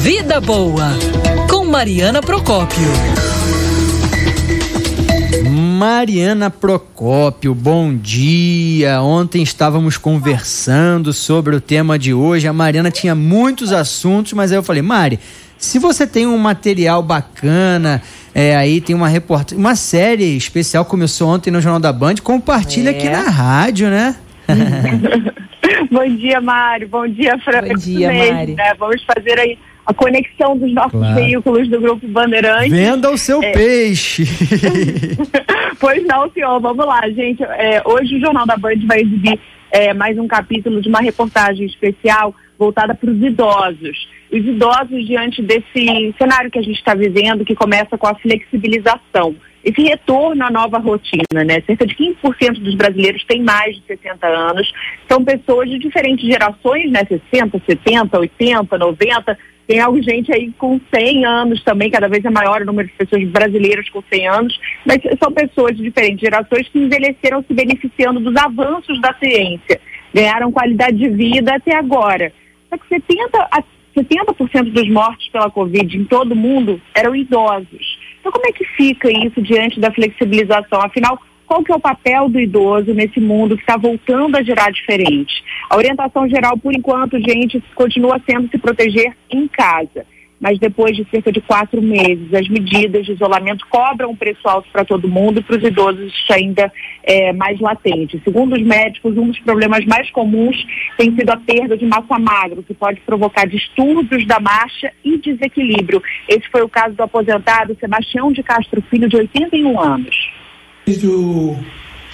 Vida Boa, com Mariana Procópio. Mariana Procópio, bom dia. Ontem estávamos conversando sobre o tema de hoje. A Mariana tinha muitos assuntos, mas aí eu falei, Mari, se você tem um material bacana, é, aí tem uma reportagem, uma série especial começou ontem no Jornal da Band, compartilha é. aqui na rádio, né? bom dia, Mário. Bom dia, Fran. Bom dia, Mari. Né? Vamos fazer aí a conexão dos nossos claro. veículos do Grupo Bandeirantes. Venda o seu é. peixe. pois não, senhor. Vamos lá, gente. É, hoje o Jornal da Band vai exibir é, mais um capítulo de uma reportagem especial voltada para os idosos. Os idosos, diante desse cenário que a gente está vivendo, que começa com a flexibilização esse retorno à nova rotina, né? Cerca de 15% dos brasileiros têm mais de 60 anos, são pessoas de diferentes gerações, né? 60, 70, 80, 90, tem algo gente aí com 100 anos também, cada vez é maior o número de pessoas brasileiras com 100 anos, mas são pessoas de diferentes gerações que envelheceram se beneficiando dos avanços da ciência, ganharam qualidade de vida até agora. Só que 70 a 70% dos mortos pela Covid em todo o mundo eram idosos. Então, como é que fica isso diante da flexibilização? Afinal, qual que é o papel do idoso nesse mundo que está voltando a girar diferente? A orientação geral, por enquanto, gente, continua sendo se proteger em casa mas depois de cerca de quatro meses, as medidas de isolamento cobram um preço alto para todo mundo e para os idosos isso ainda é mais latente. Segundo os médicos, um dos problemas mais comuns tem sido a perda de massa magra, que pode provocar distúrbios da marcha e desequilíbrio. Esse foi o caso do aposentado Sebastião de Castro Filho, de 81 anos. Desde o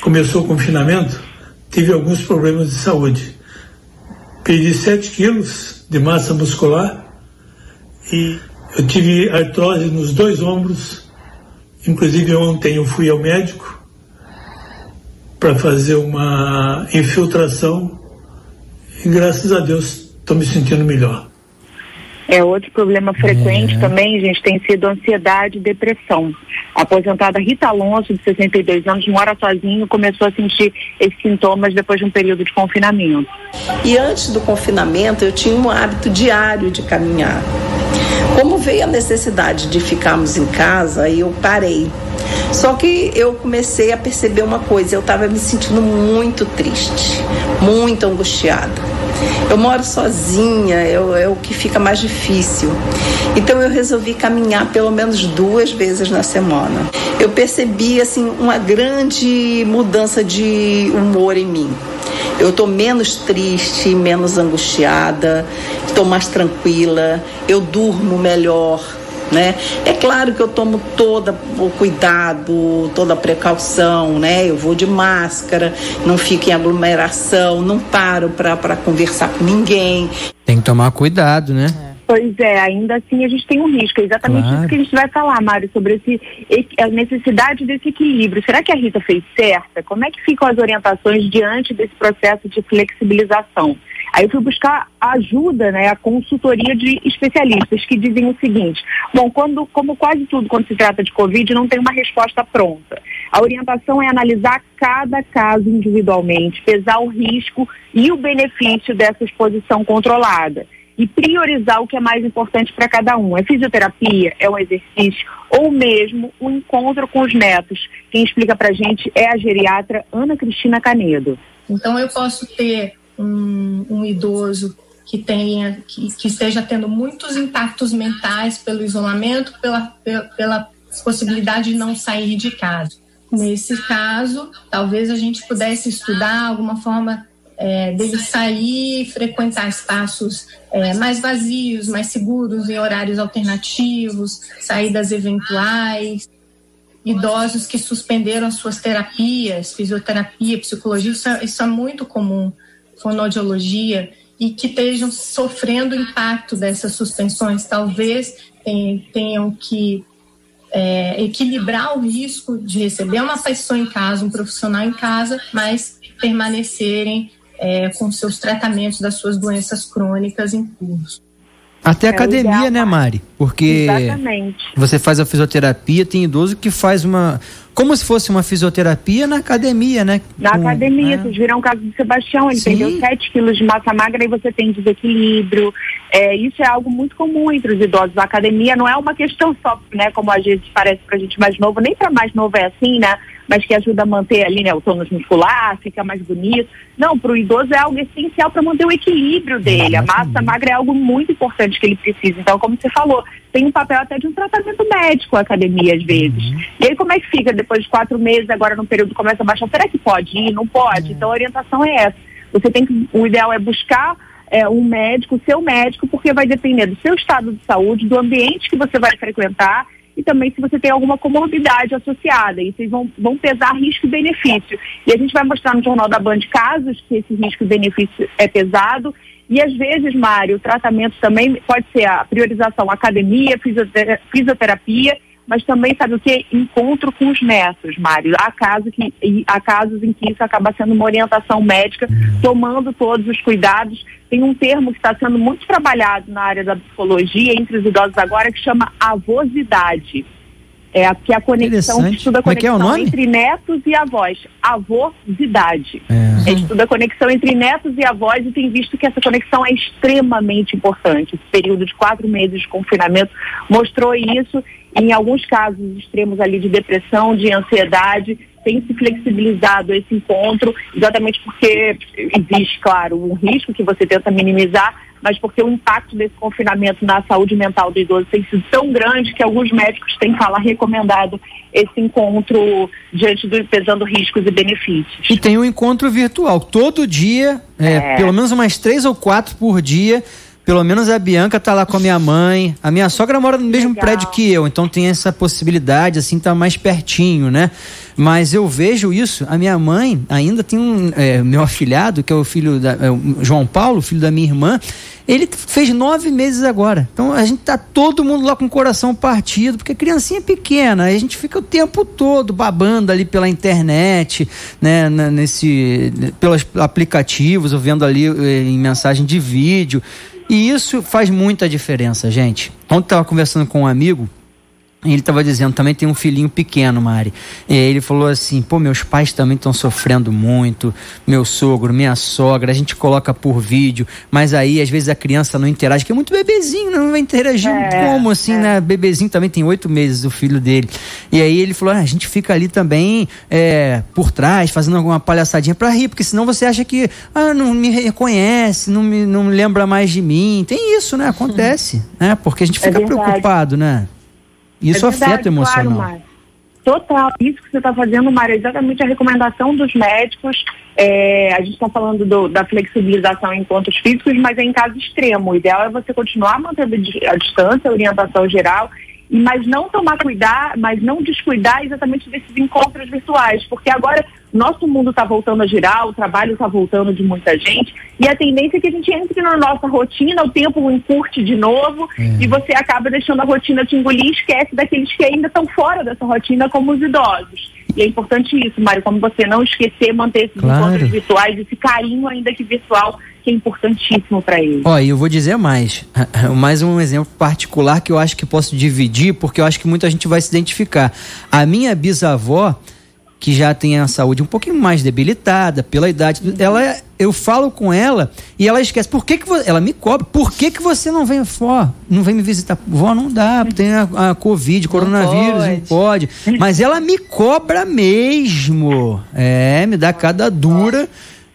começou o confinamento, tive alguns problemas de saúde. Perdi 7 quilos de massa muscular e eu tive artrose nos dois ombros. Inclusive ontem eu fui ao médico para fazer uma infiltração e graças a Deus estou me sentindo melhor. É outro problema frequente é. também, gente, tem sido ansiedade e depressão. A aposentada Rita Alonso, de 62 anos, mora sozinho, começou a sentir esses sintomas depois de um período de confinamento. E antes do confinamento, eu tinha um hábito diário de caminhar. Como veio a necessidade de ficarmos em casa, aí eu parei. Só que eu comecei a perceber uma coisa, eu estava me sentindo muito triste, muito angustiada. Eu moro sozinha, é, é o que fica mais difícil. Então eu resolvi caminhar pelo menos duas vezes na semana. Eu percebi assim uma grande mudança de humor em mim. Eu estou menos triste, menos angustiada, estou mais tranquila, eu durmo melhor. Né? É claro que eu tomo todo o cuidado, toda a precaução, né? Eu vou de máscara, não fico em aglomeração, não paro para conversar com ninguém. Tem que tomar cuidado, né? É. Pois é, ainda assim a gente tem um risco. É exatamente claro. isso que a gente vai falar, Mário, sobre esse, a necessidade desse equilíbrio. Será que a Rita fez certa? Como é que ficam as orientações diante desse processo de flexibilização? Aí eu fui buscar ajuda, né, a consultoria de especialistas que dizem o seguinte: bom, quando, como quase tudo quando se trata de Covid, não tem uma resposta pronta. A orientação é analisar cada caso individualmente, pesar o risco e o benefício dessa exposição controlada e priorizar o que é mais importante para cada um. É fisioterapia, é um exercício ou mesmo o um encontro com os netos. Quem explica para a gente é a geriatra Ana Cristina Canedo. Então eu posso ter um, um idoso que tenha que, que, esteja tendo muitos impactos mentais pelo isolamento, pela, pela, possibilidade de não sair de casa. Nesse caso, talvez a gente pudesse estudar alguma forma é, dele sair, frequentar espaços é, mais vazios, mais seguros, em horários alternativos, saídas eventuais. Idosos que suspenderam as suas terapias, fisioterapia, psicologia, isso é, isso é muito comum, fonoaudiologia, e que estejam sofrendo o impacto dessas suspensões. Talvez tenham que é, equilibrar o risco de receber uma pessoa em casa, um profissional em casa, mas permanecerem é, com seus tratamentos das suas doenças crônicas em curso. Até é academia, né, Mari? Porque Exatamente. você faz a fisioterapia, tem idoso que faz uma. Como se fosse uma fisioterapia na academia, né? Na Com- academia, né? vocês viram o caso do Sebastião, ele Sim. perdeu 7 quilos de massa magra e você tem desequilíbrio. É, isso é algo muito comum entre os idosos. A academia não é uma questão só, né, como às vezes parece pra gente mais novo, nem para mais novo é assim, né? Mas que ajuda a manter ali, né, o tônus muscular, fica mais bonito. Não, para o idoso é algo essencial para manter o equilíbrio dele. A massa magra é algo muito importante que ele precisa. Então, como você falou, tem um papel até de um tratamento médico a academia às vezes. E aí como é que fica depois de quatro meses, agora no período começa a baixar? Será que pode ir? Não pode? Então a orientação é essa. Você tem que, o ideal é buscar é, um médico, seu médico, porque vai depender do seu estado de saúde, do ambiente que você vai frequentar e também se você tem alguma comorbidade associada. E vocês vão, vão pesar risco e benefício. E a gente vai mostrar no Jornal da Band casos que esse risco e benefício é pesado. E às vezes, Mário, o tratamento também pode ser a priorização academia, fisiotera- fisioterapia, mas também sabe o que? Encontro com os netos, Mário. Há, caso que, há casos em que isso acaba sendo uma orientação médica, tomando todos os cuidados. Tem um termo que está sendo muito trabalhado na área da psicologia entre os idosos agora que chama avosidade. É, a- que é a conexão, que estuda a Como é é conexão nome? entre netos e avós. Avosidade. É. É, estuda a conexão entre netos e avós e tem visto que essa conexão é extremamente importante. Esse período de quatro meses de confinamento mostrou isso. Em alguns casos extremos ali de depressão, de ansiedade, tem se flexibilizado esse encontro, exatamente porque existe, claro, um risco que você tenta minimizar, mas porque o impacto desse confinamento na saúde mental do idoso tem sido tão grande que alguns médicos têm fala, recomendado esse encontro diante do pesando riscos e benefícios. E tem um encontro virtual. Todo dia, é, É. pelo menos umas três ou quatro por dia. Pelo menos a Bianca tá lá com a minha mãe. A minha sogra mora no mesmo Legal. prédio que eu, então tem essa possibilidade, assim, tá mais pertinho, né? Mas eu vejo isso. A minha mãe ainda tem um. é, meu afilhado, que é o filho da. é, o João Paulo, filho da minha irmã. Ele fez nove meses agora. Então a gente tá todo mundo lá com o coração partido, porque a criancinha é pequena, a gente fica o tempo todo babando ali pela internet, né, nesse, pelos aplicativos, ou vendo ali eh, em mensagem de vídeo. E isso faz muita diferença, gente. Ontem eu tava conversando com um amigo, ele estava dizendo, também tem um filhinho pequeno, Mari. E aí ele falou assim: pô, meus pais também estão sofrendo muito, meu sogro, minha sogra, a gente coloca por vídeo, mas aí às vezes a criança não interage, que é muito bebezinho, não vai interagir É, como assim, né? Bebezinho também tem oito meses, o filho dele. E aí ele falou: ah, a gente fica ali também é, por trás, fazendo alguma palhaçadinha para rir, porque senão você acha que, ah, não me reconhece, não me não lembra mais de mim. Tem isso, né? Acontece, né? Porque a gente É fica verdade. preocupado, né? Isso É verdade, afeta o emocional. Claro. Total. Isso que você está fazendo, Mário, é exatamente a recomendação dos médicos. É, a gente está falando do- da flexibilização em encontros físicos, mas é em caso extremo. O ideal é você continuar mantendo a distância, a orientação geral, mas não tomar cuidado, mas não descuidar exatamente desses encontros virtuais, porque agora nosso mundo está voltando a girar, o trabalho está voltando de muita gente, e a tendência é que a gente entre na nossa rotina, o tempo encurte de novo, e você acaba deixando a rotina te engolir e esquece daqueles que ainda estão fora dessa rotina, como os idosos. E é importante isso, Mário, como você não esquecer, manter esses Claro. encontros virtuais, esse carinho ainda que virtual, que é importantíssimo para eles. Ó, e eu vou dizer mais. Mais um exemplo particular que eu acho que posso dividir, porque eu acho que muita gente vai se identificar. A minha bisavó, que já tem a saúde um pouquinho mais debilitada pela idade, ela, eu falo com ela e ela esquece. Por que, que vo- ela me cobra? Por que, que você não vem, vó? Não vem me visitar? Vó, não dá, tem a, a Covid, coronavírus, não pode. Mas ela me cobra mesmo. É, me dá cada dura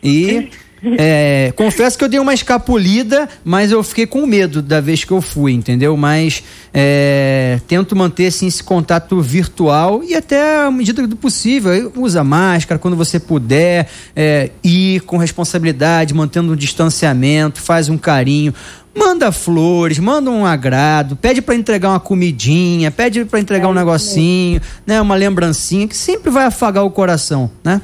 e. É, confesso que eu dei uma escapulida, mas eu fiquei com medo da vez que eu fui, entendeu? Mas é, tento manter assim, esse contato virtual e até à medida do possível. Usa máscara quando você puder, é, ir com responsabilidade, mantendo um distanciamento, faz um carinho. Manda flores, manda um agrado, pede para entregar uma comidinha, pede para entregar um negocinho, né, uma lembrancinha que sempre vai afagar o coração, né?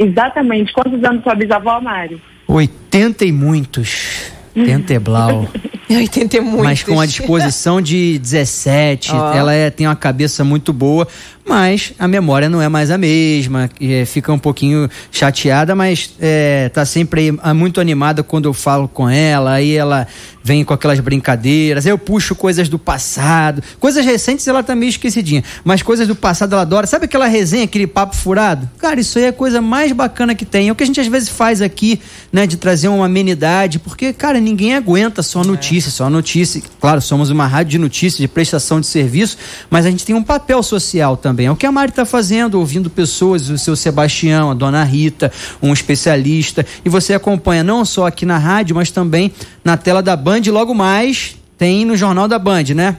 Exatamente. Quantos anos sua bisavó, Mário? 80 e muitos. 80 e blau. 80 é muito. Mas com a disposição de 17, oh. ela é, tem uma cabeça muito boa mas a memória não é mais a mesma, é, fica um pouquinho chateada, mas é, tá sempre muito animada quando eu falo com ela, aí ela vem com aquelas brincadeiras, eu puxo coisas do passado, coisas recentes ela tá meio esquecidinha, mas coisas do passado ela adora. Sabe aquela resenha, aquele papo furado? Cara, isso aí é a coisa mais bacana que tem. É o que a gente às vezes faz aqui, né, de trazer uma amenidade, porque, cara, ninguém aguenta só notícia, é. só notícia. Claro, somos uma rádio de notícias, de prestação de serviço, mas a gente tem um papel social também também. É o que a Mari está fazendo, ouvindo pessoas, o seu Sebastião, a dona Rita, um especialista. E você acompanha não só aqui na rádio, mas também na tela da Band. Logo mais tem no Jornal da Band, né?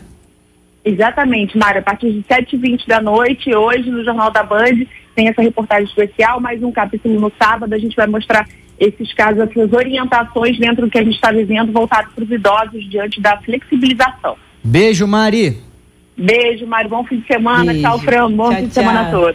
Exatamente, Mari. A partir de 7h20 da noite, hoje no Jornal da Band, tem essa reportagem especial, mais um capítulo no sábado. A gente vai mostrar esses casos, essas orientações dentro do que a gente está vivendo, voltado para os idosos diante da flexibilização. Beijo, Mari. Beijo, Mário. Bom fim de semana. Beijo. Tchau, Fran. Bom tchau, fim de semana a todos.